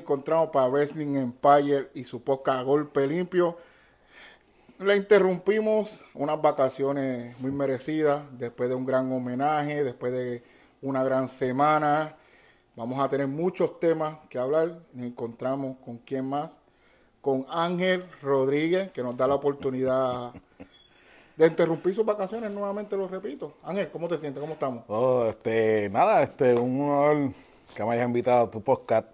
encontramos para Wrestling Empire y su poca golpe limpio. Le interrumpimos unas vacaciones muy merecidas, después de un gran homenaje, después de una gran semana. Vamos a tener muchos temas que hablar. Nos encontramos con quién más. Con Ángel Rodríguez, que nos da la oportunidad de interrumpir sus vacaciones, nuevamente lo repito. Ángel, ¿cómo te sientes? ¿Cómo estamos? Oh, este, nada, este, un honor que me hayas invitado a tu podcast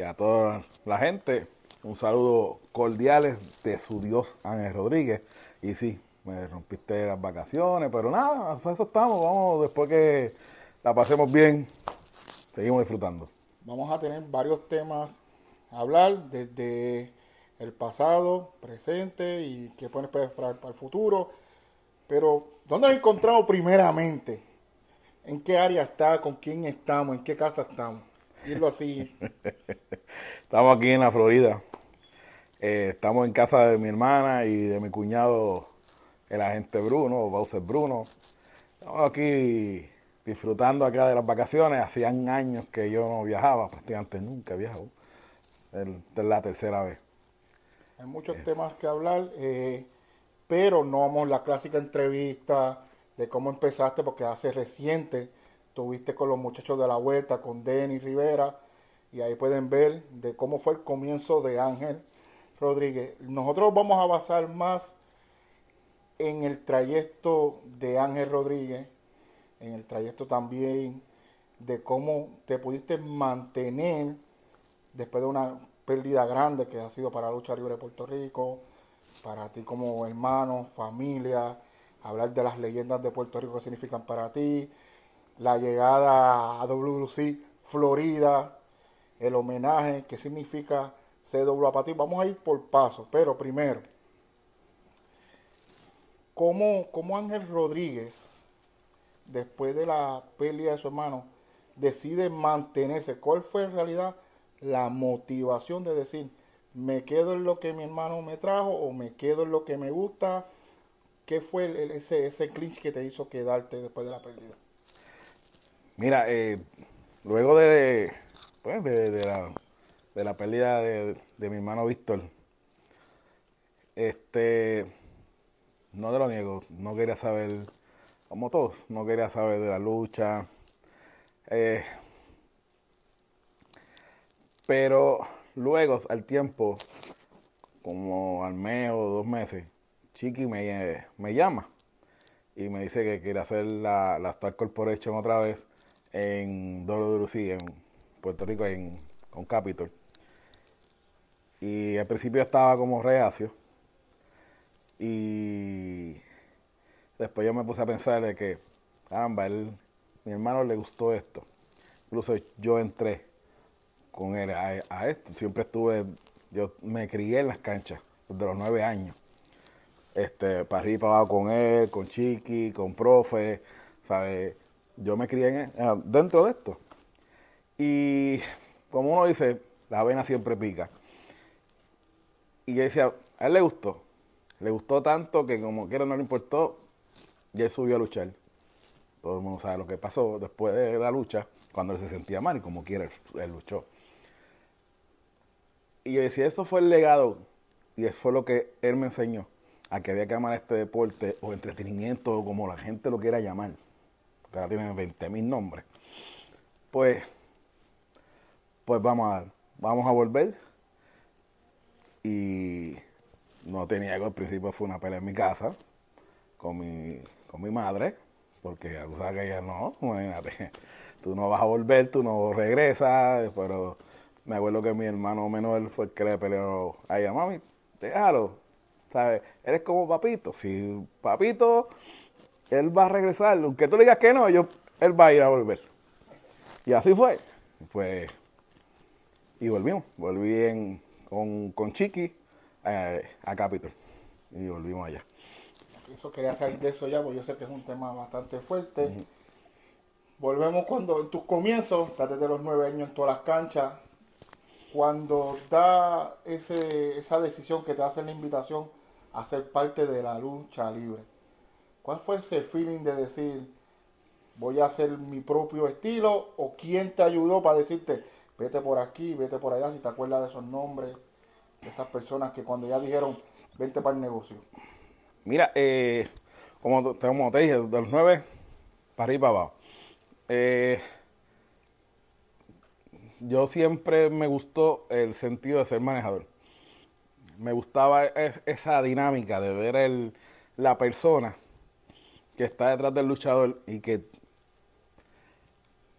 y a toda la gente. Un saludo cordiales de su Dios Ángel Rodríguez. Y sí, me rompiste las vacaciones, pero nada, eso estamos. Vamos, después que la pasemos bien, seguimos disfrutando. Vamos a tener varios temas a hablar desde el pasado, presente y qué pueden esperar para el futuro. Pero, ¿dónde nos encontramos primeramente? ¿En qué área está? ¿Con quién estamos? ¿En qué casa estamos? Irlo así. estamos aquí en la Florida. Eh, estamos en casa de mi hermana y de mi cuñado, el agente Bruno, Bowser Bruno. Estamos aquí disfrutando acá de las vacaciones. Hacían años que yo no viajaba, prácticamente nunca he viajado. Esta es la tercera vez. Hay muchos temas que hablar, eh, pero no vamos a la clásica entrevista de cómo empezaste, porque hace reciente tuviste con los muchachos de la vuelta, con Denny Rivera, y ahí pueden ver de cómo fue el comienzo de Ángel Rodríguez. Nosotros vamos a basar más en el trayecto de Ángel Rodríguez, en el trayecto también de cómo te pudiste mantener después de una pérdida grande que ha sido para la lucha libre de Puerto Rico, para ti como hermano, familia, hablar de las leyendas de Puerto Rico que significan para ti, la llegada a WC Florida, el homenaje que significa CW ti. Vamos a ir por paso, pero primero, ¿cómo, cómo Ángel Rodríguez, después de la pérdida de su hermano, decide mantenerse? ¿Cuál fue en realidad la motivación de decir, me quedo en lo que mi hermano me trajo o me quedo en lo que me gusta? ¿Qué fue ese, ese clinch que te hizo quedarte después de la pérdida? Mira, eh, luego de, pues, de, la, de la pérdida de, mi hermano Víctor, este, no te lo niego, no quería saber, como todos, no quería saber de la lucha. Eh, pero luego, al tiempo, como al mes o dos meses, Chiqui me, me llama y me dice que quiere hacer la, la Star Corporation otra vez en WC, en Puerto Rico, en, con Capitol. Y al principio estaba como reacio. Y después yo me puse a pensar de que, caramba, él, mi hermano le gustó esto. Incluso yo entré con él a, esto. Siempre estuve, yo me crié en las canchas desde los nueve años este, para arriba para abajo con él, con Chiqui, con Profe, ¿sabes? Yo me crié en, eh, dentro de esto. Y como uno dice, la avena siempre pica. Y yo decía, a él le gustó. Le gustó tanto que como quiera no le importó y él subió a luchar. Todo el mundo sabe lo que pasó después de la lucha, cuando él se sentía mal y como quiera él, luchó. Y yo decía, esto fue el legado y eso fue lo que él me enseñó a que había que llamar este deporte o entretenimiento o como la gente lo quiera llamar, que ahora tiene 20 mil nombres, pues, pues vamos a, vamos a volver. Y no tenía algo, al principio fue una pelea en mi casa con mi, con mi madre, porque tú sabes que ella no, tú no vas a volver, tú no regresas, pero me acuerdo que mi hermano menor fue el que le peleó a ella, mami, déjalo, ¿sabes? Eres como papito. Si papito, él va a regresar. Aunque tú le digas que no, yo, él va a ir a volver. Y así fue. Pues, y volvimos. Volví con, con Chiqui eh, a Capitol. Y volvimos allá. Eso quería salir de eso ya, porque yo sé que es un tema bastante fuerte. Volvemos cuando en tus comienzos, estás desde los nueve años en todas las canchas. Cuando da ese, esa decisión que te hace la invitación a ser parte de la lucha libre. ¿Cuál fue ese feeling de decir, voy a hacer mi propio estilo? ¿O quién te ayudó para decirte, vete por aquí, vete por allá, si te acuerdas de esos nombres, de esas personas que cuando ya dijeron, vente para el negocio. Mira, eh, como, te- como te dije, de los nueve para arriba para abajo. Eh, yo siempre me gustó el sentido de ser manejador. Me gustaba es- esa dinámica de ver el, la persona que está detrás del luchador y que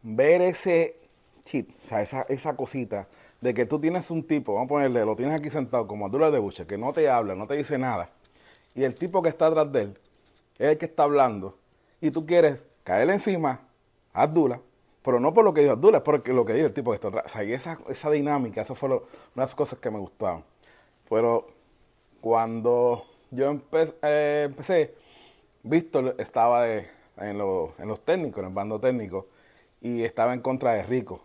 ver ese chip, o sea, esa, esa cosita de que tú tienes un tipo, vamos a ponerle, lo tienes aquí sentado como Abdullah de Buche, que no te habla, no te dice nada, y el tipo que está atrás de él es el que está hablando, y tú quieres caerle encima a Abdullah, pero no por lo que dijo Abdullah, es por lo que dijo el tipo que está atrás. O sea, y esa, esa dinámica, eso fue lo- una de las cosas que me gustaban. Pero cuando yo eh, empecé, Víctor estaba en, lo- en los técnicos, en el bando técnico, y estaba en contra de Rico.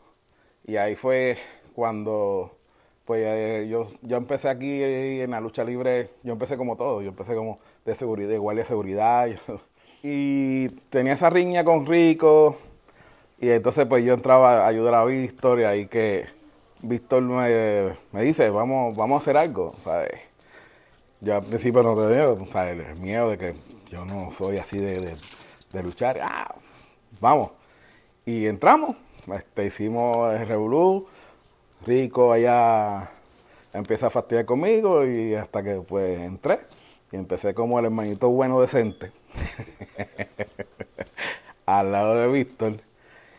Y ahí fue cuando pues eh, yo, yo empecé aquí eh, en la lucha libre, yo empecé como todo, yo empecé como de seguridad, de guardia de seguridad, y tenía esa riña con Rico, y entonces pues yo entraba a ayudar a Víctor, y ahí que Víctor me, me dice, vamos, vamos a hacer algo, ¿sabes? Yo al principio no tenía el miedo de que yo no soy así de, de- luchar, ah, vamos. Y entramos, este, hicimos el Revolú, Rico allá empieza a fastidiar conmigo y hasta que pues entré y empecé como el hermanito bueno decente al lado de Víctor.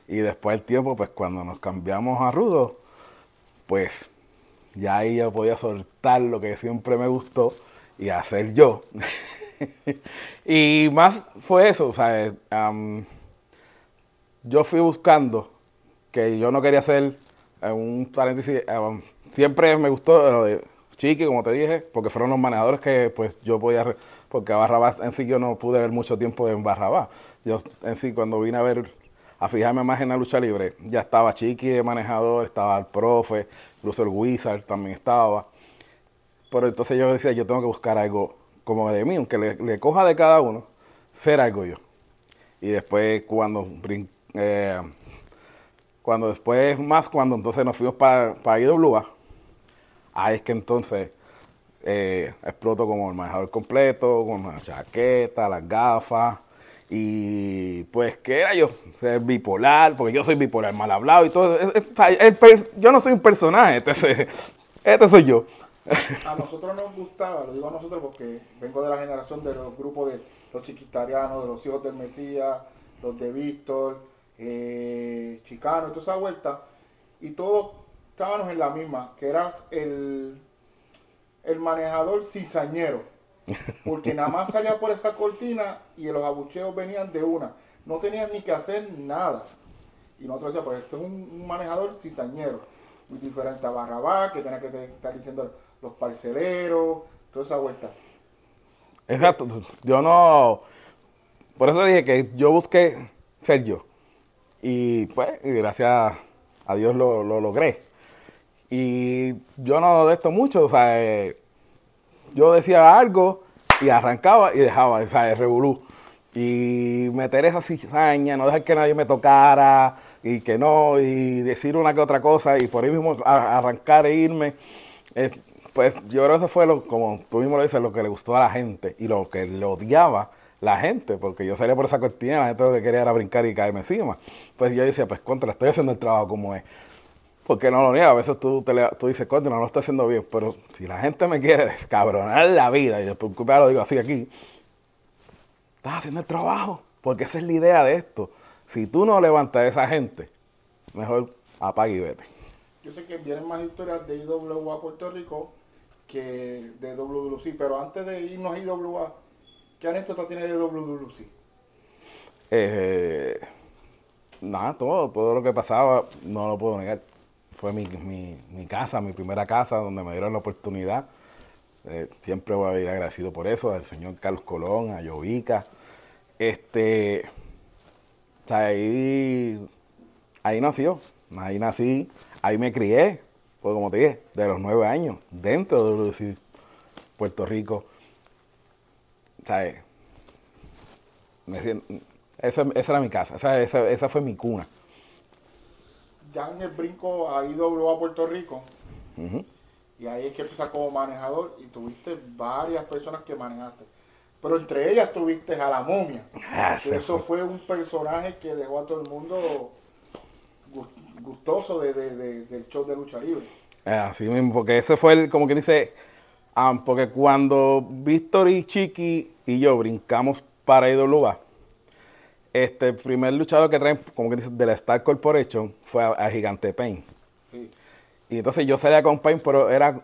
Y después el tiempo pues cuando nos cambiamos a Rudo pues ya ahí yo podía soltar lo que siempre me gustó y hacer yo y más fue eso o sea yo fui buscando que yo no quería ser eh, un paréntesis, siempre me gustó lo de Chiqui, como te dije, porque fueron los manejadores que pues yo podía, porque a Barrabás en sí yo no pude ver mucho tiempo en Barrabás. Yo en sí cuando vine a ver, a fijarme más en la lucha libre, ya estaba Chiqui de manejador, estaba el profe, incluso el Wizard también estaba. Pero entonces yo decía, yo tengo que buscar algo como de mí, aunque le, coja de cada uno, ser algo yo. Y después cuando eh, cuando después más cuando entonces nos fuimos para IWA, ahí es que entonces eh, exploto como el manejador completo, con la chaqueta, las gafas, y pues, ¿qué era yo? Ser bipolar, porque yo soy bipolar, mal hablado y todo. Es- yo no soy un personaje, este soy yo. A nosotros nos gustaba, lo digo a nosotros porque vengo de la generación de los grupos de los chiquitarianos, de los hijos del Mesías, los de Víctor, eh, Chicano, toda esa vuelta, y todos estábamos en la misma, que era el, el manejador cizañero, porque nada más salía por esa cortina y los abucheos venían de una, no tenían ni que hacer nada. Y nosotros decíamos, pues esto es un, manejador cizañero, muy diferente a Barrabás, que tenía que estar diciendo los parceleros, toda esa vuelta. Exacto, yo no, por eso dije que yo busqué ser yo. Y pues, gracias a Dios lo, lo logré. Y yo no de esto mucho, o sea, eh, yo decía algo y arrancaba y dejaba, o sea, el revolú. Y meter esa cizaña, no dejar que nadie me tocara y que no, y decir una que otra cosa y por ahí mismo arrancar e irme. Pues yo creo que eso fue lo, como tú mismo lo dices, lo que le gustó a la gente y lo que le odiaba la gente, porque yo salía por esa cortina, la gente lo que quería era brincar y caerme encima. Pues yo decía, pues contra, estoy haciendo el trabajo como es. Porque no lo niega, a veces tú, te tú dices, contra, no lo estoy haciendo bien, pero si la gente me quiere descabronar la vida, y después lo digo así aquí, estás haciendo el trabajo, porque esa es la idea de esto. Si tú no levantas a esa gente, mejor apaga y vete. Yo sé que vienen más historias de IWA a Puerto Rico que de WWC, pero antes de irnos a IWA, ¿qué anécdota tiene de WWC? Eh, nada, todo, todo lo que pasaba, no lo puedo negar. Fue mi, mi, mi casa, mi primera casa, donde me dieron la oportunidad. Eh, siempre voy a ir agradecido por eso, al señor Carlos Colón, a Yovica. Este, ahí, ahí nació, ahí nací, ahí me crié, pues como te dije, de los nueve años, dentro de WC Puerto Rico. Siento- esa, esa era mi casa, esa, esa, esa fue mi cuna. ya en el brinco a IWA a Puerto Rico. Y ahí es que empiezas como manejador y tuviste varias personas que manejaste. Pero entre ellas tuviste a la momia. Ah, eso fue un personaje que dejó a todo el mundo gustoso de, del show de lucha libre. Así mismo, porque ese fue el, como que dice, ah, porque cuando Víctor y Chiqui y yo brincamos para IWA, este primer luchador que traen, como que dice, de la Star Corporation fue a, Gigante Pain. Sí. Y entonces yo salía con Pain, pero era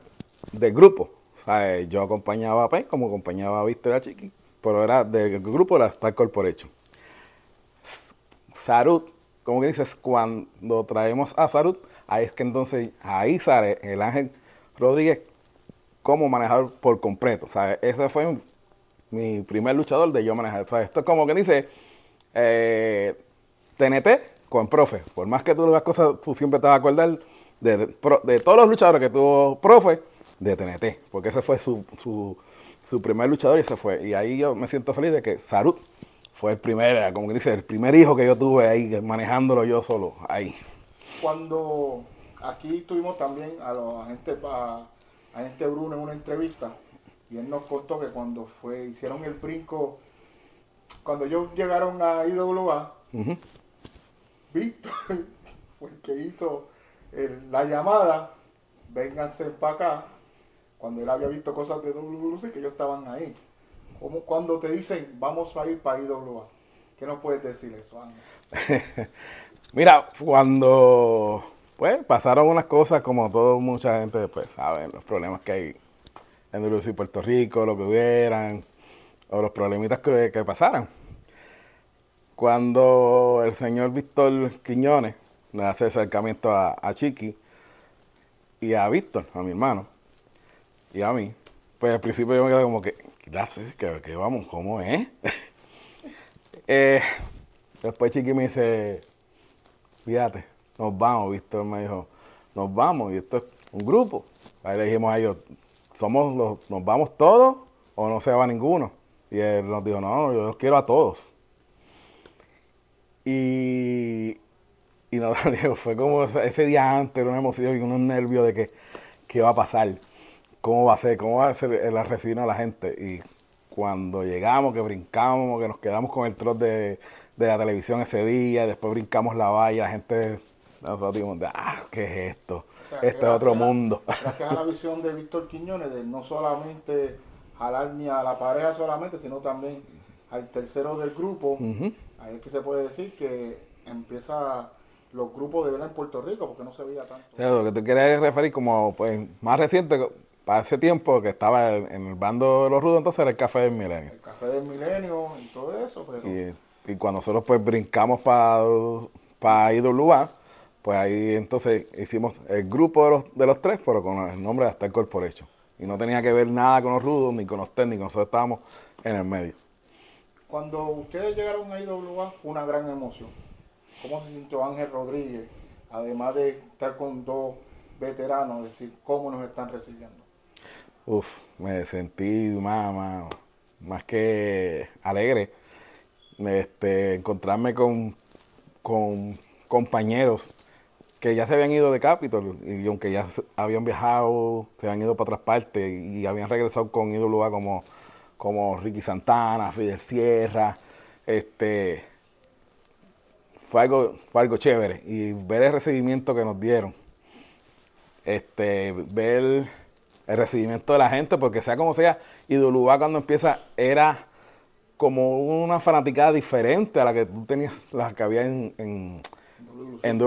de grupo. O sea, yo acompañaba a Pain como acompañaba a Víctor y a Chiqui, pero era del grupo de la Star Corporation. Sarut, como que dices, cuando traemos a Sarut, ahí es que entonces ahí sale el Ángel Rodríguez como manejador por completo. Sea, ese fue mi primer luchador de yo manejar. Sea, esto es como que dice eh, TNT con profe. Por más que tú las cosas, tú siempre te vas a acordar de, de, todos los luchadores que tuvo profe de TNT. Porque ese fue su, su, primer luchador y se fue. Y ahí yo me siento feliz de que Sarut fue el primer, como que dice, el primer hijo que yo tuve ahí manejándolo yo solo ahí. Cuando aquí tuvimos también a los agentes, a, agente Bruno en una entrevista y él nos contó que cuando fue hicieron el brinco cuando ellos llegaron a IWA, Víctor fue el que hizo la llamada, vénganse para acá, cuando él había visto cosas de WWC que ellos estaban ahí. Como cuando te dicen, vamos a ir para IWA. ¿Qué nos puedes decir eso, Mira, cuando pues pasaron unas cosas como todo mucha gente después saben los problemas que hay en WC Puerto Rico, lo que hubieran, o los problemitas que, pasaran. Cuando el señor Víctor Quiñones le hace acercamiento a, Chiqui y a Víctor, a mi hermano, y a mí, pues al principio yo me quedé como que, gracias, que, vamos, ¿cómo es? Eh, después Chiqui me dice, fíjate, nos vamos, Víctor me dijo, nos vamos, y esto es un grupo. Ahí le dijimos a ellos, somos los, nos vamos todos o no se va ninguno. Y él nos dijo, no, yo los quiero a todos. Y, y no, fue como ese día antes, una emoción y unos nervios de que qué va a pasar, cómo va a ser, cómo va a ser el recibir a la gente. Y cuando llegamos, que brincamos, que nos quedamos con el trote de, la televisión ese día, después brincamos la valla, la gente, nosotros dijimos, ah, ¿qué es esto? este es otro mundo. Gracias a la visión de Víctor Quiñones, de no solamente jalar ni a la pareja solamente, sino también al tercero del grupo. Ahí es que se puede decir que empieza los grupos de vela en Puerto Rico, porque no se veía tanto. lo que tú quieres referir como pues más reciente, para ese tiempo que estaba en el bando de los rudos, entonces era el Café del Milenio. El Café del Milenio y todo eso. Pero... Y, cuando nosotros pues brincamos para para IWA, pues ahí entonces hicimos el grupo de los, de los tres, pero con el nombre de Hasta Corporation. Y no tenía que ver nada con los rudos ni con los técnicos, nosotros estábamos en el medio. Cuando ustedes llegaron a IWA fue una gran emoción. ¿Cómo se sintió Ángel Rodríguez? Además de estar con dos veteranos, decir, ¿cómo nos están recibiendo? Uf, me sentí más, más, que alegre. Este, encontrarme con, con compañeros que ya se habían ido de Capitol y aunque ya habían viajado, se habían ido para otras partes y, habían regresado con ídolos como, como Ricky Santana, Fidel Sierra, este fue algo, fue algo chévere y ver el recibimiento que nos dieron, este, ver el recibimiento de la gente, porque sea como sea, Idolubá cuando empieza era como una fanaticada diferente a la que tú tenías, la que había en, en, en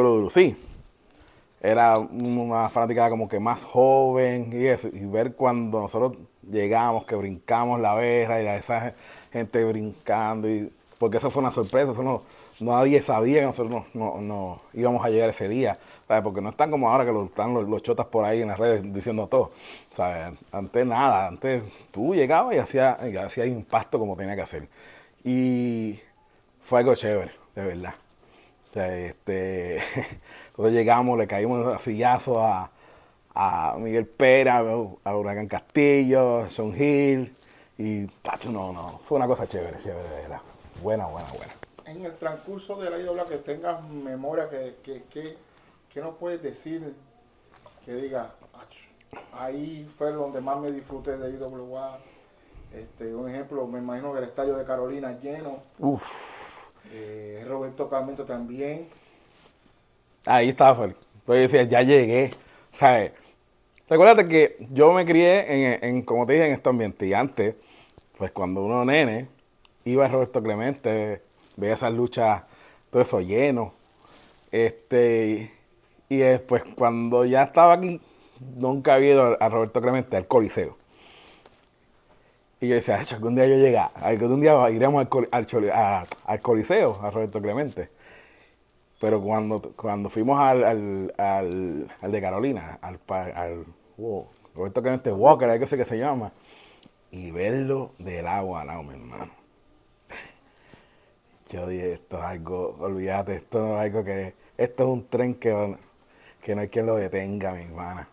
era una fanática como que más joven y eso, y ver cuando nosotros llegamos, que brincamos la verja y a esa gente brincando, y porque eso fue una sorpresa, eso no, nadie sabía que nosotros no, íbamos a llegar ese día, porque no están como ahora que están los, chotas por ahí en las redes diciendo todo, ¿sabes? antes nada, antes tú llegabas y hacías hacía impacto como tenía que hacer, y fue algo chévere, de verdad. O sea, este, Entonces llegamos, le caímos a sillazo a, Miguel Pera, a Huracán Castillo, a Sean Hill. Y, tacho, no, no. Fue una cosa chévere, chévere, de verdad. Buena, buena, buena. En el transcurso de la IWA que tengas memoria, que, que, ¿qué nos puedes decir que diga, ahí fue donde más me disfruté de IWA? Este, un ejemplo, me imagino que el estadio de Carolina lleno. Uf. Eh, Roberto Carmento también. Ahí estaba. Pues decía, ya llegué. ¿Sabes? Recuérdate que yo me crié en, como te dije, en este ambiente. Y antes, pues cuando uno nene, iba a Roberto Clemente, veía esas luchas, todo eso lleno. Este, y después, cuando ya estaba aquí, nunca había ido a Roberto Clemente al Coliseo. Y yo decía, algún día yo llegué, algún día iremos al, al, Coliseo, a Roberto Clemente. Pero cuando, cuando fuimos al, de Carolina, al, al Roberto Clemente Walker, hay que sé que se llama, y verlo del agua al agua, mi hermano. Yo dije, esto es algo, olvídate, esto es algo que, esto es un tren que, que no hay quien lo detenga, mi hermana.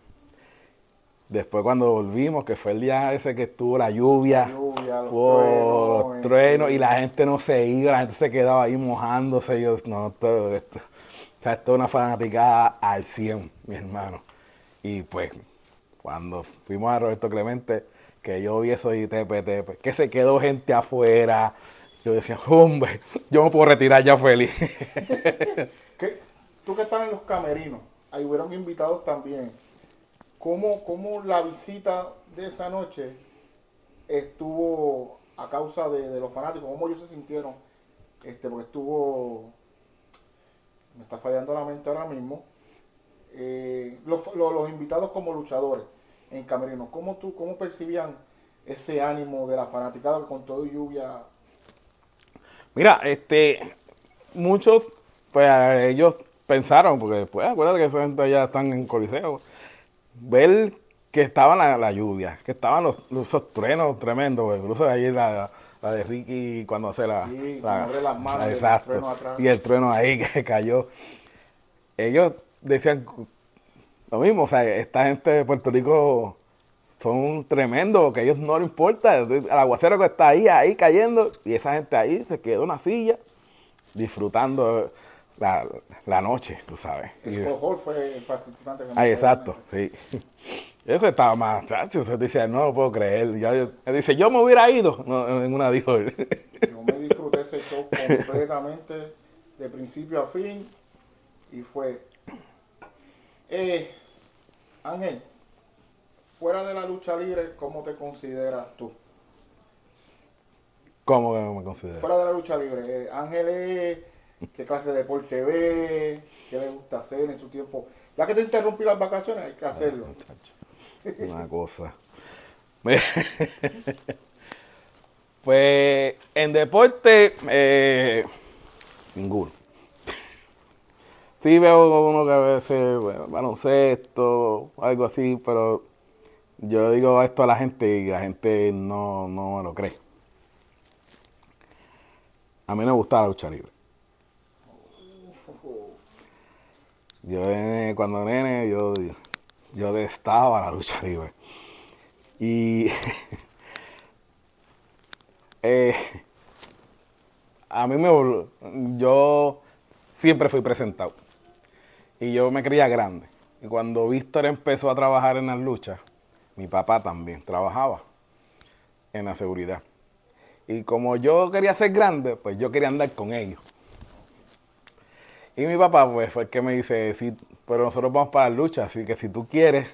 Después cuando volvimos, que fue el día ese que estuvo la lluvia, los, truenos, y la gente no se iba, la gente se quedaba ahí mojándose. Yo, no, todo esto. O sea, esto es una fanaticada al 100, mi hermano. Y pues, cuando fuimos a Roberto Clemente, que yo vi eso de TPT, que se quedó gente afuera. Yo decía, hombre, yo me puedo retirar ya feliz. Tú que estás en los camerinos, ahí hubieron invitados también ¿Cómo, la visita de esa noche estuvo a causa de, los fanáticos? ¿Cómo ellos se sintieron? Este, porque estuvo, me está fallando la mente ahora mismo, eh, los, invitados como luchadores en Camerino, ¿cómo, tú, ¿cómo percibían ese ánimo de la fanaticada con todo lluvia? Mira, este, muchos, pues ellos pensaron, porque pues acuérdate que esa gente ya están en Coliseo, ver que estaba la, lluvia, que estaban los, esos truenos tremendos, incluso ahí la, la de Ricky cuando hace la... Sí, las manos exacto, y el trueno ahí que cayó. Ellos decían lo mismo, o sea, esta gente de Puerto Rico son tremendos, que a ellos no les importa, el aguacero que está ahí, ahí cayendo, y esa gente ahí se quedó en una silla disfrutando la, noche, tú sabes. Escojol fue el participante. Que exacto, sí. Ese estaba más chacho, se dice, no lo puedo creer. Ya, él dice, yo me hubiera ido. No, ninguna dijo. Yo me disfruté ese show completamente, de principio a fin, y fue... Eh, Ángel, fuera de la lucha libre, ¿cómo te consideras tú? ¿Cómo me considero? Fuera de la lucha libre. Eh, Ángel es qué clase de deporte ve, qué le gusta hacer en su tiempo. Ya que te interrumpí las vacaciones, hay que hacerlo. Una cosa. pues en deporte, eh, ninguno. Sí veo uno que a veces, bueno, baloncesto, algo así, pero yo digo esto a la gente y la gente no, no me lo cree. A mí me gusta la lucha libre. Yo cuando nene, yo, yo la lucha libre. Y eh, a mí me yo siempre fui presentado. Y yo me creía grande. Y cuando Víctor empezó a trabajar en las luchas, mi papá también trabajaba en la seguridad. Y como yo quería ser grande, pues yo quería andar con ellos. Y mi papá, pues, fue el que me dice, sí, pero nosotros vamos para la lucha, así que si tú quieres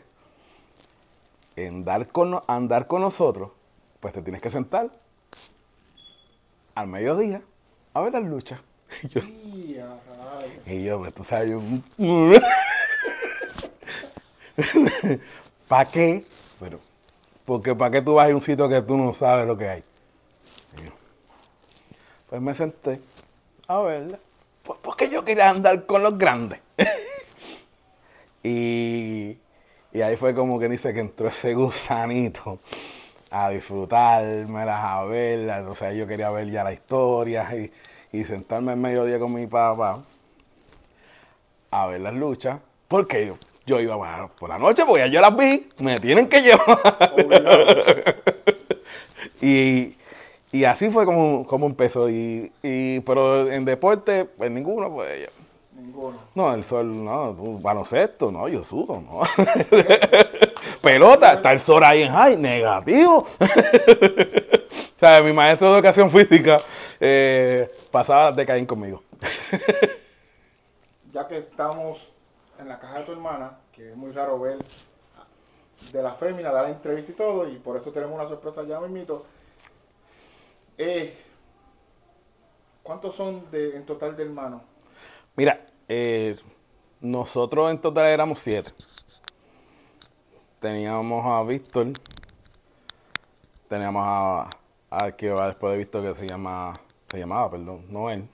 andar con, andar con nosotros, pues te tienes que sentar al mediodía a ver las luchas. Y yo, pues tú sabes, yo... ¿Para qué? Pero, porque ¿para qué tú vas a un sitio que tú no sabes lo que hay? pues me senté a verla porque yo quería andar con los grandes. y, ahí fue como que dice que entró ese gusanito a disfrutármelas, a verlas. O sea, yo quería ver ya la historia y, y sentarme en mediodía con mi papá a ver las luchas. Porque yo, yo iba por la noche, porque yo las vi, me tienen que llevar. y, y así fue como, como empezó. Y, y, pero en deporte, pues ninguno, pues Ninguno. No, el sol, no, baloncesto, no, yo sudo, no. Pelota, está el sol ahí en high, negativo. o sea, mi maestro de educación física eh, pasaba de caer conmigo. ya que estamos en la caja de tu hermana, que es muy raro ver de la fémina, dar la entrevista y todo, y por eso tenemos una sorpresa ya, mismito. Eh, ¿Cuántos son en total de hermanos? Mira, eh, nosotros en total éramos siete. Teníamos a Víctor, teníamos a, a que va después de Víctor que se llama, se llamaba, perdón, Noel.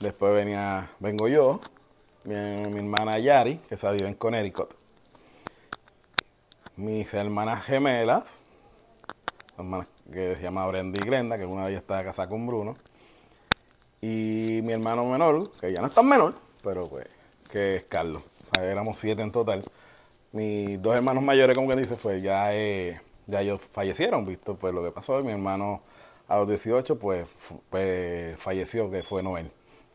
Después venía, vengo yo, mi, mi hermana Yari, que se vive en Connecticut. Mis hermanas gemelas, hermanas que se llama Brenda y Glenda, que una de ellas está casada con Bruno. Y mi hermano menor, que ya no es tan menor, pero pues, que es Carlos. O éramos siete en total. Mis dos hermanos mayores, como que dice, pues ya, eh, ya ellos fallecieron, visto pues lo que pasó. Mi hermano a los 18, pues, pues, falleció, que fue Noel.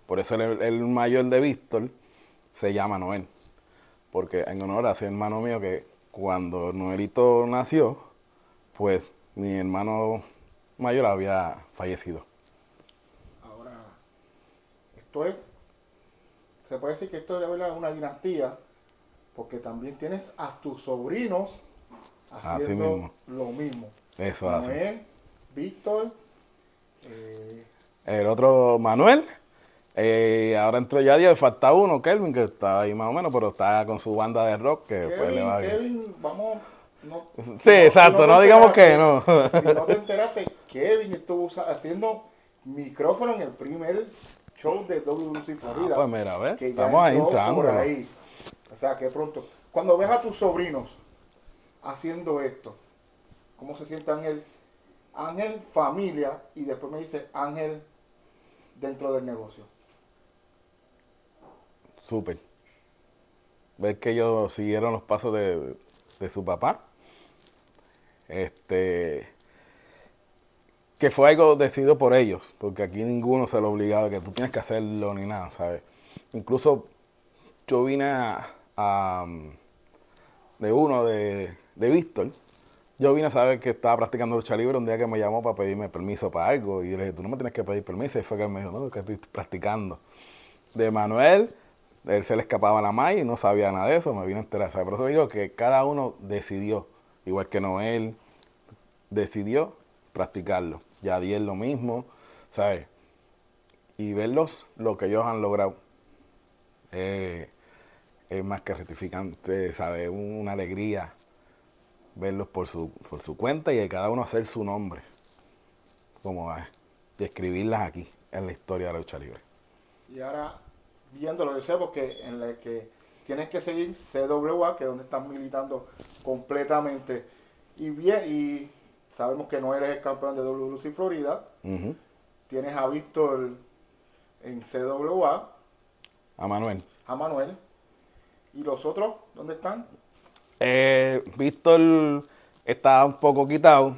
Por eso el, el mayor de Víctor se llama Noel. Porque en honor a ese hermano mío que cuando Noelito nació, pues mi hermano mayor había fallecido. Ahora, esto es, se puede decir que esto es una dinastía, porque también tienes a tus sobrinos Así haciendo mismo. lo mismo. Eso hace. Noel, Víctor, eh, El otro, Manuel. eh, ahora entró ya y falta uno, Kelvin, que está ahí más o menos, pero está con su banda de rock que pues, le va. Kevin, vamos. No, Sí, exacto, no digamos que no. Si no te enteraste, Kevin estuvo haciendo micrófono en el primer show de WC Florida. Ah, pues mira, a ver, que estamos ahí entró por ahí. O sea, que pronto. Cuando ves a tus sobrinos haciendo esto, ¿cómo se siente Ángel? Ángel familia y después me dice Ángel dentro del negocio. Súper. Ver que ellos siguieron los pasos de, de su papá. Este. Que fue algo decidido por ellos, porque aquí ninguno se lo obligaba que tú tienes que hacerlo ni nada, ¿sabes? Incluso yo vine a, um, de uno de, de Víctor. Yo vine a saber que estaba practicando lucha libre un día que me llamó para pedirme permiso para algo. Y le dije, tú no me tienes que pedir permiso. Y fue que me dijo, no, que estoy practicando. De Manuel, él se le escapaba la malla y no sabía nada de eso, me vino a enterar. Por eso digo que cada uno decidió, igual que Noel, decidió practicarlo. Yadiel lo mismo, ¿sabes? Y verlos, lo que ellos han logrado, eh, es más que gratificante, ¿sabes? Una alegría verlos por su, por su cuenta y de cada uno hacer su nombre, como es, y escribirlas aquí, en la historia de la lucha libre. Y ahora, viéndolo, yo sé porque en la que tienes que seguir CWA, que es donde están militando completamente. Y bien, y sabemos que no eres el campeón de WC Florida. Ujú. Tienes a Víctor en CWA, A Manuel. a Manuel. ¿Y los otros dónde están? Eh, Víctor está un poco quitado.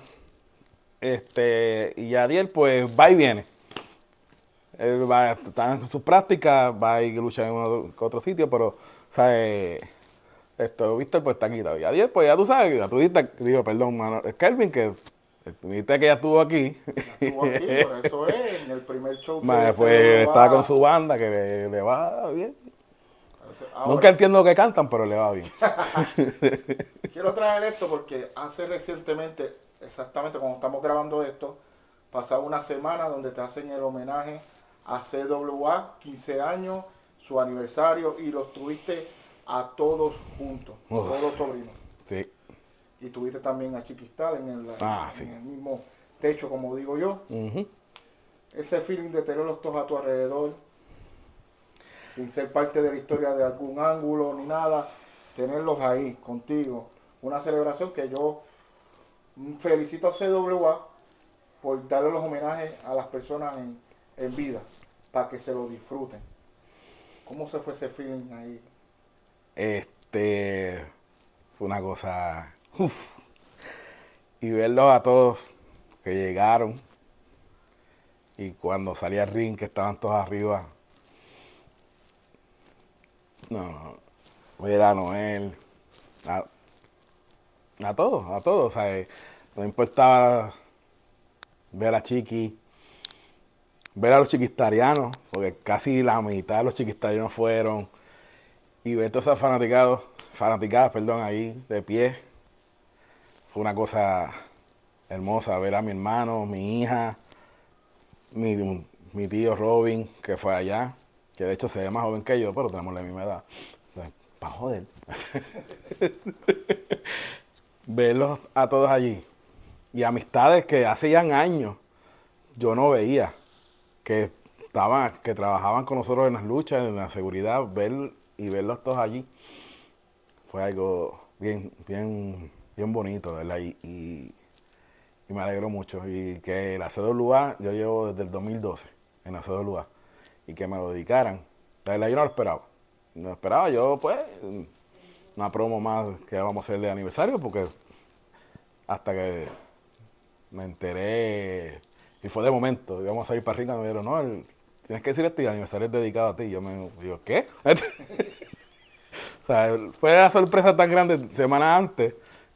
Este, y Yadiel, pues va y viene. Él va, está en sus prácticas, va y lucha en uno, que otro sitio, pero, ¿sabes? Esto, Víctor, pues está quitado. Yadiel, pues ya tú sabes, ya tú dijiste, digo, perdón, mano, Kelvin, que dijiste que ya estuvo aquí. Estuvo aquí, por eso es, en el primer show. Pues está con su banda, que le, le va bien. Ahora, Nunca entiendo lo que cantan, pero le va bien. Quiero traer esto porque hace recientemente, exactamente cuando estamos grabando esto, pasaba una semana donde te hacen el homenaje a CWA, 15 años, su aniversario, y los tuviste a todos juntos, Uf. todos sobrinos. Sí. Y tuviste también a Chiquistal en el, Ah, en sí. el mismo techo, como digo yo. Ese feeling de tenerlos todos a tu alrededor, sin ser parte de la historia de algún ángulo ni nada, tenerlos ahí contigo. Una celebración que yo felicito a CWA por darle los homenajes a las personas en, en vida, para que se lo disfruten. ¿Cómo se fue ese feeling ahí? Este fue una cosa. uf. Y verlos a todos que llegaron. Y cuando salía el ring, que estaban todos arriba. No, ver a Noel, a, a todos, a todos. O sea, no importaba ver a Chiqui, ver a los chiquistarianos, porque casi la mitad de los chiquistarianos fueron, y ver todas esas fanaticados, fanaticadas, perdón, ahí de pie. Fue una cosa hermosa ver a mi hermano, mi hija, mi, tío Robin, que fue allá, que de hecho se ve más joven que yo, pero tenemos la misma edad. Para joder. Verlos a todos allí. Y amistades que hace ya años yo no veía, que estaban, que trabajaban con nosotros en las luchas, en la seguridad, ver y verlos todos allí, fue algo bien, bien, bien bonito, ¿verdad? Y, y me alegro mucho. Y que la CWA, yo llevo desde el 2012 en la CWA, y que me lo dedicaran. La verdad yo no lo esperaba. No lo esperaba, yo pues, una promo más que vamos a hacer de aniversario, porque hasta que me enteré, y fue de momento, íbamos a ir para Rica, me dijeron, no, tienes que decir esto y el aniversario es dedicado a ti. Yo me digo, ¿qué? o sea, fue la sorpresa tan grande semana antes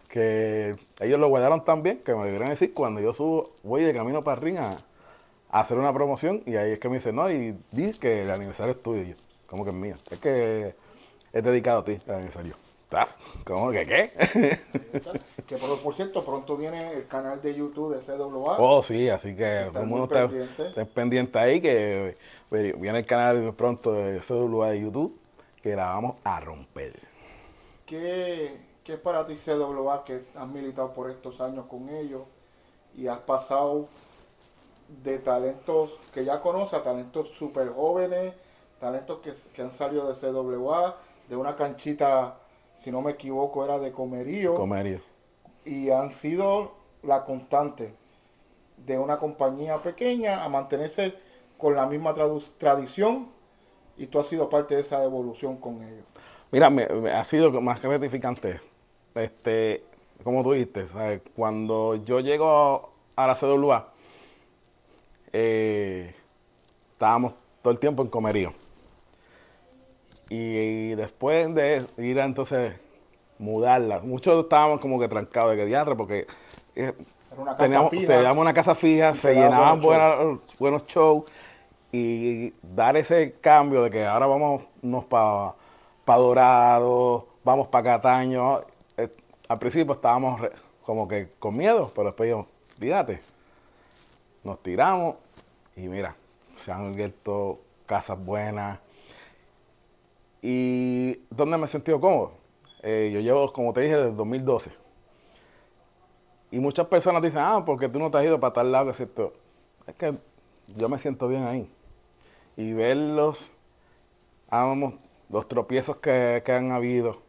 que ellos lo guardaron tan bien que me debieron decir cuando yo subo, voy de camino para Ring a, hacer una promoción y ahí es que me dice, no, y di que el aniversario es tuyo. Yo, ¿cómo que es mío? Es que es dedicado a ti el aniversario. ¿Cómo que qué? que por, cierto, pronto viene el canal de YouTube de CWA. Oh, sí, así que todo el mundo está pendiente. pendiente ahí, que viene el canal pronto de CWA de YouTube, que la vamos a romper. ¿Qué, ¿Qué es para ti CWA que has militado por estos años con ellos y has pasado de talentos que ya conoces a talentos súper jóvenes, talentos que, han salido de CWA, de una canchita, si no me equivoco, era de Comerío. Comerío. Y han sido la constante de una compañía pequeña a mantenerse con la misma tradición y tú has sido parte de esa evolución con ellos. Mira, me, ha sido más gratificante este, como tú dijiste, cuando yo llego a la CWA, eh, estábamos todo el tiempo en comerío. Y, después de ir a entonces mudarla, muchos estábamos como que trancados de que diatra porque eh, teníamos, teníamos, una casa fija, se llenaban buenos shows y dar ese cambio de que ahora vamos para pa Dorado, vamos para Cataño, al principio estábamos como que con miedo, pero después yo, fíjate, nos tiramos y mira, se han abierto casas buenas. ¿Y dónde me he sentido cómodo? Eh, yo llevo, como te dije, desde 2012. Y muchas personas dicen, ah, porque tú no te has ido para tal lado, Es que yo me siento bien ahí. Y verlos, vamos, los tropiezos que, que han habido,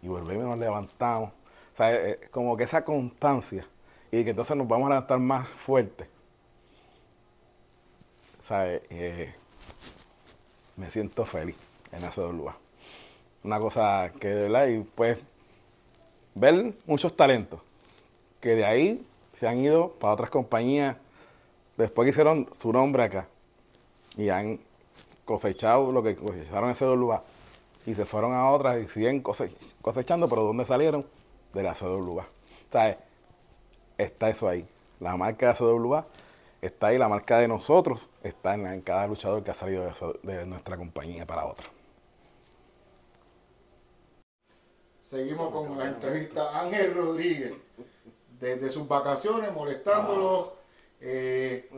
y volvemos y nos levantamos. O sea, eh, eh, como que esa constancia y que entonces nos vamos a levantar más fuerte. Eh, me siento feliz en lugar. Una cosa que de verdad, y pues ver muchos talentos que de ahí se han ido para otras compañías, después que hicieron su nombre acá y han cosechado lo que cosecharon en lugar y se fueron a otras y siguen cosechando, pero ¿dónde salieron? De la CWA. O sea, está eso ahí. La marca de CWA está ahí, la marca de nosotros está en, cada luchador que ha salido de, nuestra compañía para otra. Seguimos con la entrevista a Ángel Rodríguez. Desde sus vacaciones, molestándolo. Eh,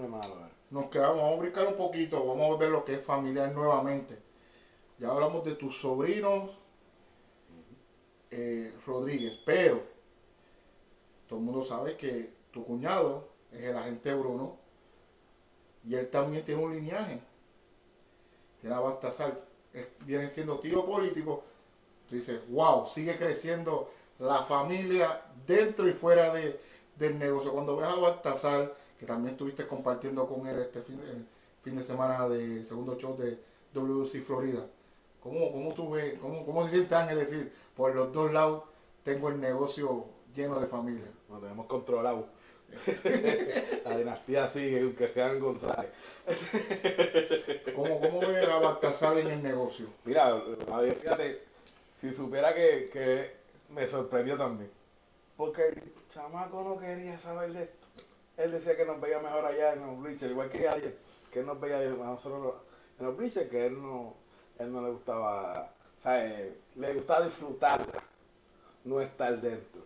nos quedamos, vamos a brincar un poquito, vamos a ver lo que es familiar nuevamente. Ya hablamos de tus sobrinos eh, Rodríguez, pero todo el mundo sabe que tu cuñado es el agente Bruno y él también tiene un lineaje. Tiene a Baltasar, viene siendo tío político. Tú dices, wow, sigue creciendo la familia dentro y fuera de, del negocio. Cuando ves a Baltasar, que también estuviste compartiendo con él este fin, el fin de semana del segundo show de WC Florida ¿Cómo, cómo tú ves, cómo, cómo se siente Ángel decir, por los dos lados tengo el negocio lleno de familia? Lo tenemos controlado. la dinastía sigue, aunque sean González. ¿Cómo, cómo ve a Baltasar en el negocio? Mira, fíjate, si supiera que, que me sorprendió también. Porque el chamaco no quería saber de esto. Él decía que nos veía mejor allá en los bleachers, igual que ayer, que él nos veía a nosotros en los bleachers, que él no, él no le gustaba, o sea, eh, le gustaba disfrutarla, no estar dentro.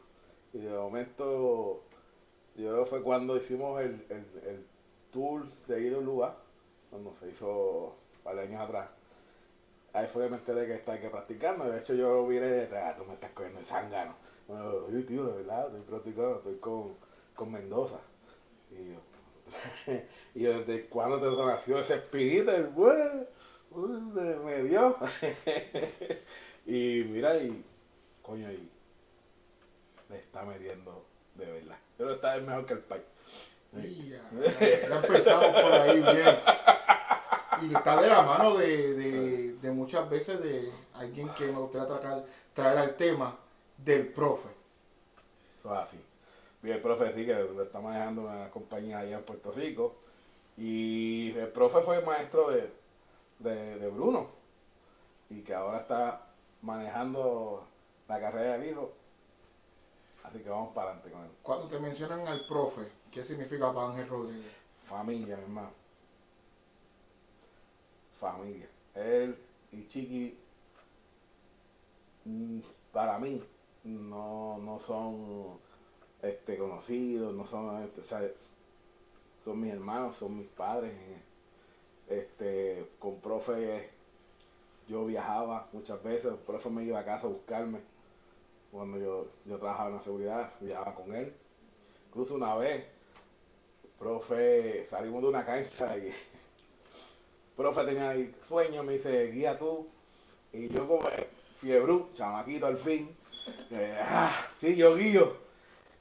Y de momento, yo creo que fue cuando hicimos el, el, el tour de ir a un lugar, cuando se hizo de años atrás. Ahí fue que me enteré que está que practicando. De hecho, yo vine, ah, tú me estás cogiendo el zángano. Bueno, yo, tío, de verdad, estoy practicando, estoy con, con Mendoza. Y yo, y yo, ¿desde cuándo te nació ese espíritu? Me, me dio. y mira, y coño, y le está metiendo de verdad. Pero está mejor que el país. Ya, empezamos por ahí bien. Y está de la mano de, de, de muchas veces de alguien que me gustaría traer, traer al tema del profe. Eso es así. Bien, el profe sí que lo está manejando una compañía allá en Puerto Rico. Y el profe fue maestro de, de, Bruno. Y que ahora está manejando la carrera del hijo. Así que vamos para adelante con él. Cuando te mencionan al profe, ¿qué significa para Ángel Rodríguez? Familia, mi hermano. Familia. Él y Chiqui, mm, para mí, no, no son este, conocidos, no son, este, son mis hermanos, son mis padres. Este, con profe yo viajaba muchas veces, profe me iba a casa a buscarme cuando yo, yo trabajaba en la seguridad, viajaba con él. Incluso una vez, profe, salimos de una cancha y profe tenía sueño, me dice, guía tú. Y yo como fiebre, chamaquito al fin, ah, sí, yo guío,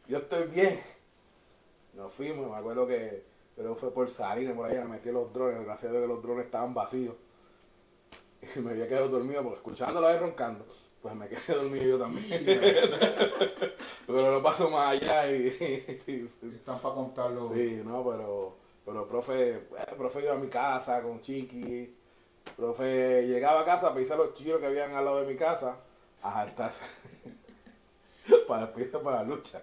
yo estoy bien. Nos fuimos, me acuerdo que pero fue por salir por ahí, me metí los drones, gracias a Dios que los drones estaban vacíos. Y me había quedado dormido porque escuchándolo ahí roncando, pues me quedé dormido yo también. pero lo paso más allá y... Están para contarlo. Sí, no, pero, pero profe, el profe iba a mi casa con Chiqui. Profe llegaba a casa a pisar los chillos que habían al lado de mi casa a jaltarse. para después para la lucha.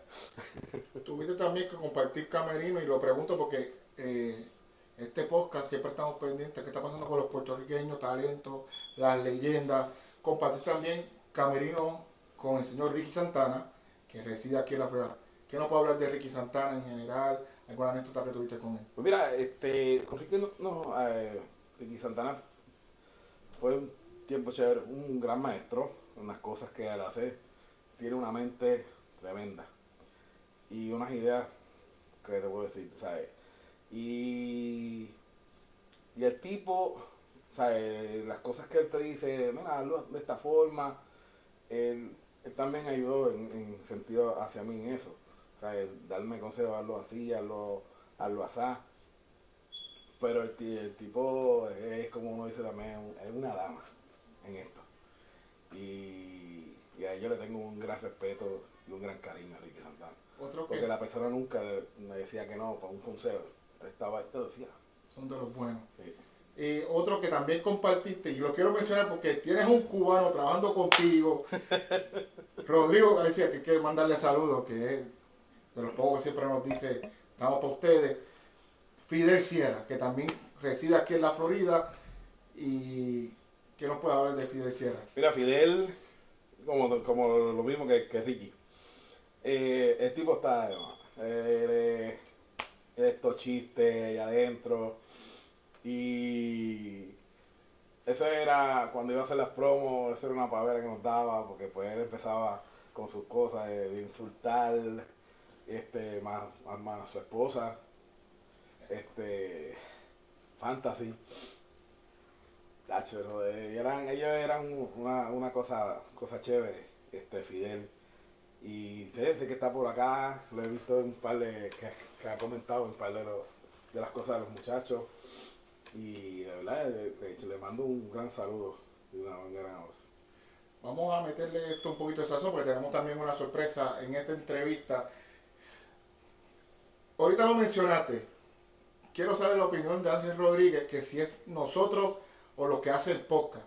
Tuviste también que compartir camerino y lo pregunto porque eh, este podcast siempre estamos pendientes qué está pasando con los puertorriqueños, talentos, las leyendas. Compartir también camerino con el señor Ricky Santana, que reside aquí en la Florida. ¿Qué nos puede hablar de Ricky Santana en general? ¿Alguna anécdota que tuviste con él? Pues mira, este, con Ricky, no, eh, Ricky Santana fue un tiempo chévere, un gran maestro, unas cosas que él hace tiene una mente tremenda y unas ideas que te puedo decir, ¿sabes? Y, y el tipo, ¿sabes? Las cosas que él te dice, mira, hazlo de esta forma, él, también ayudó en, sentido hacia mí en eso, ¿sabes? Darme consejo, hazlo así, hazlo, hazlo así. Pero el, el, tipo es como uno dice también, es una dama en esto. Y y a ellos le tengo un gran respeto y un gran cariño a Ricky Santana. Porque la persona nunca me decía que no, para un consejo. Estaba ahí, te decía. Son de los buenos. Eh, otro que también compartiste, y lo quiero mencionar porque tienes un cubano trabajando contigo. Rodrigo decía que quiere mandarle saludos, que es de los pocos que siempre nos dice, estamos para ustedes. Fidel Sierra, que también reside aquí en la Florida. ¿Y qué nos puede hablar de Fidel Sierra? Mira, Fidel como, como lo mismo que, que Ricky. Eh, el tipo está, eh, estos chistes ahí adentro. Y eso era cuando iba a hacer las promos, eso era una pavera que nos daba, porque pues él empezaba con sus cosas de, insultar este más, más, a su esposa, este fantasy. Eh, eran, ellos eran una, una cosa, cosa chévere, este Fidel. Y sé, sé que está por acá, lo he visto en un par de, que, ha comentado en un par de, de las cosas de los muchachos. Y de verdad, de, hecho, le mando un gran saludo y una gran voz. Vamos a meterle esto un poquito de sazón porque tenemos también una sorpresa en esta entrevista. Ahorita lo mencionaste. Quiero saber la opinión de Ángel Rodríguez, que si es nosotros o lo que hace el podcast.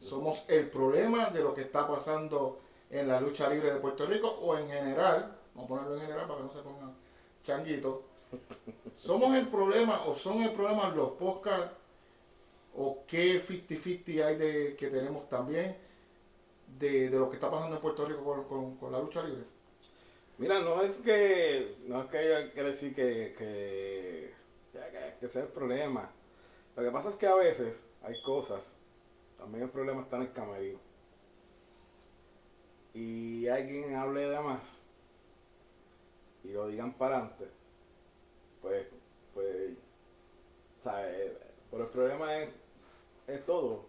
Somos el problema de lo que está pasando en la lucha libre de Puerto Rico o en general, vamos a ponerlo en general para que no se pongan changuitos. ¿Somos el problema o son el problema los podcasts o qué 50-50 hay de, que tenemos también de, de, lo que está pasando en Puerto Rico con, con, con, la lucha libre? Mira, no es que no es que haya que decir que, que, que, sea el problema. Lo que pasa es que a veces hay cosas, también el problema está en el camerino. Y alguien hable de más y lo digan para adelante, pues, pues, ¿sabes? Pero el problema es, es todo.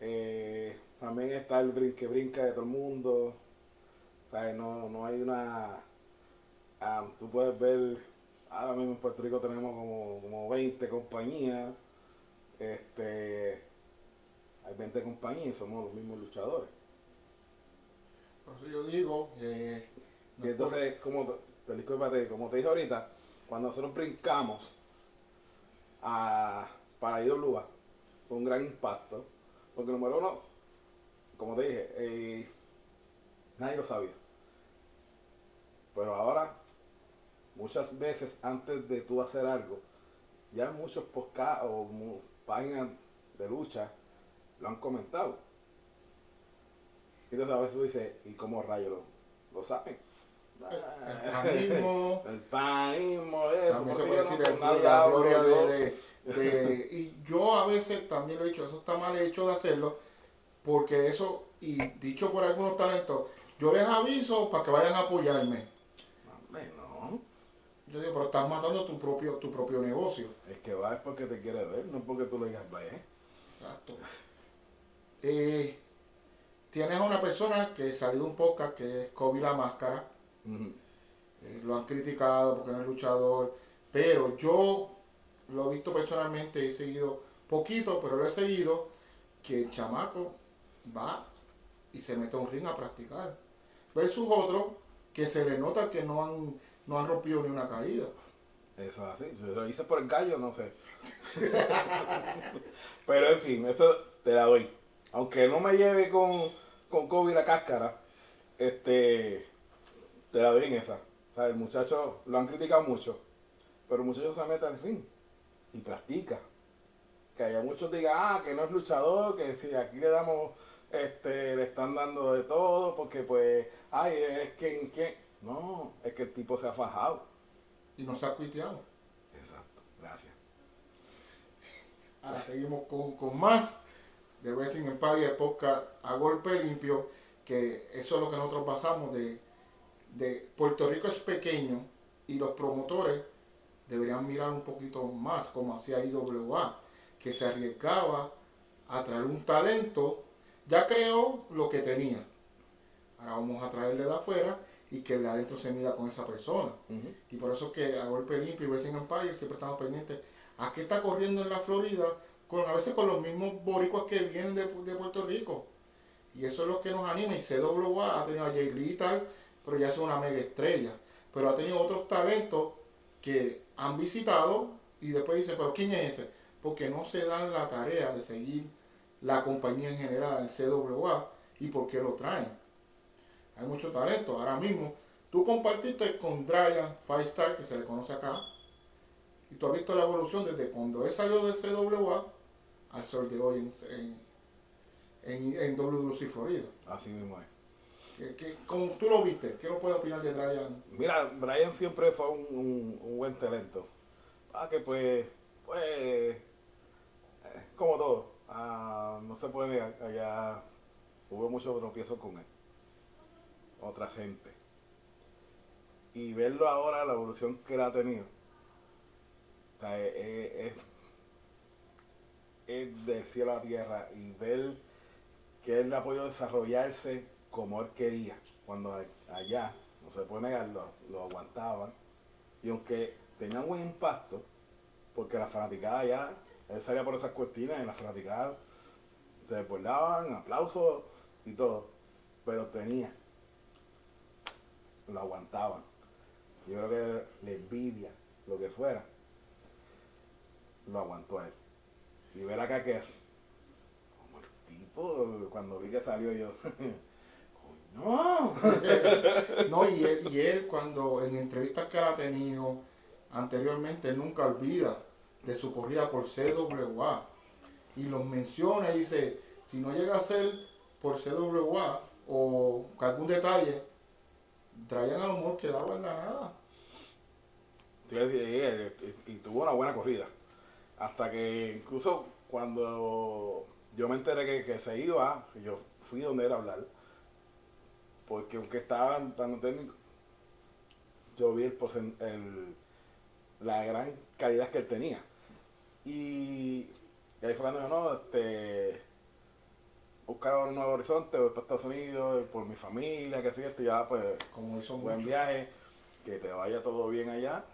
Eh, también está el brinque brinca de todo el mundo. ¿Sabes? No, no hay una... Ah, tú puedes ver, ahora mismo en Puerto Rico tenemos como, como 20 compañías. Este, hay 20 compañías y somos los mismos luchadores. Por eso yo digo que... y entonces, como te, como te dije ahorita, cuando nosotros brincamos a, para ir a un lugar, fue un gran impacto. Porque número uno, como te dije, eh, nadie lo sabía. Pero ahora, muchas veces antes de tú hacer algo, ya muchos podcasts o páginas de lucha lo han comentado. Entonces a veces tú dices, ¿y cómo rayos lo, lo saben? El panismo. El panismo, eso. También se puede decir el, la gloria de, de, de, Y yo a veces también lo he dicho, eso está mal hecho de hacerlo, porque eso, y dicho por algunos talentos, yo les aviso para que vayan a apoyarme. Yo digo, pero estás matando tu propio, tu propio negocio. Es que va es porque te quiere ver, no porque tú le digas vaya. Exacto. Eh, tienes a una persona que salió de un podcast que es Kobe la Máscara. Uh -huh. eh, lo han criticado porque no es luchador. Pero yo lo he visto personalmente, he seguido poquito, pero lo he seguido, que el chamaco va y se mete a un ring a practicar. Versus otros que se le nota que no han, no han rompido ni una caída. Eso es así. Lo hice por el gallo, no sé. pero en fin, eso te la doy. Aunque no me lleve con, con Kobe la cáscara, este te la doy en esa. O sea, el muchacho lo han criticado mucho, pero el muchacho se mete al ring y practica. Que haya muchos digan, ah, que no es luchador, que si aquí le damos, este, le están dando de todo, porque pues, ay, es que, que, no, es que el tipo se ha fajado. Y no se ha cuiteado. Exacto, gracias. Ahora seguimos con, con más de Wrestling Empire Podcast a golpe limpio, que eso es lo que nosotros pasamos de, de Puerto Rico es pequeño y los promotores deberían mirar un poquito más como hacía IWA, que se arriesgaba a traer un talento, ya creó lo que tenía. Ahora vamos a traerle de afuera y que el de adentro se mida con esa persona. Uh -huh. Y por eso que a golpe limpio y Wrestling Empire siempre estamos pendientes a qué está corriendo en la Florida, con, a veces con los mismos boricuas que vienen de, de Puerto Rico. Y eso es lo que nos anima. Y CWA ha tenido a Jay Lee y tal, pero ya es una mega estrella. Pero ha tenido otros talentos que han visitado y después dicen, pero ¿quién es ese? Porque no se dan la tarea de seguir la compañía en general, el CWA, y por qué lo traen. Hay mucho talento. Ahora mismo, tú compartiste con Brian Five Star, que se le conoce acá, y tú has visto la evolución desde cuando él salió del CWA al sol de hoy en, en, en, en WWC Florida. Así mismo es. ¿Qué, qué, cómo tú lo viste? ¿Qué no puedes opinar de Brian? Mira, Brian siempre fue un, un, un buen talento. Ah, que pues, pues, eh, como todo, ah, no se puede, allá hubo muchos tropiezos con él, otra gente. Y verlo ahora, la evolución que él ha tenido, es, es, del cielo a la tierra y ver que él le ha podido desarrollarse como él quería. Cuando allá, no se puede negar, lo, lo aguantaban. Y aunque tenía un buen impacto, porque la fanaticada ya, él salía por esas cortinas y las fanaticadas se desbordaban, aplausos y todo. Pero tenía, lo aguantaban. yo creo que la envidia, lo que fuera, lo aguantó a él. Y ver acá que es, como el tipo, cuando vi que salió yo, no. no, y él, y él cuando en entrevistas que ha tenido anteriormente, nunca olvida de su corrida por CWA. Y los menciona y dice, si no llega a ser por CWA o algún detalle, traían a lo mejor quedaba en la nada. Y, tuvo una buena corrida. Hasta que incluso cuando yo me enteré que, se iba, yo fui donde era hablar. Porque aunque estaba tan técnico, yo vi el, la gran calidad que él tenía. Y, ahí fue cuando yo, no, este, buscar un nuevo horizonte, voy para Estados Unidos, por mi familia, que y ya pues, como hizo un buen viaje, que te vaya todo bien allá.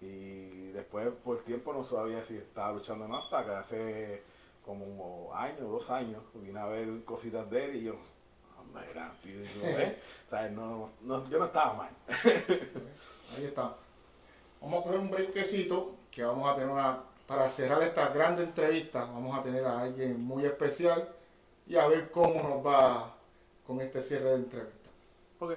Y después, por tiempo, no sabía si estaba luchando más, hasta que hace como un año, dos años, vine a ver cositas de él y yo, hombre, era, ¿eh? o sea, no, no, yo no estaba mal. Ahí está. Vamos a coger un brequecito que vamos a tener una, para cerrar esta grande entrevista, vamos a tener a alguien muy especial y a ver cómo nos va con este cierre de entrevista. Okay.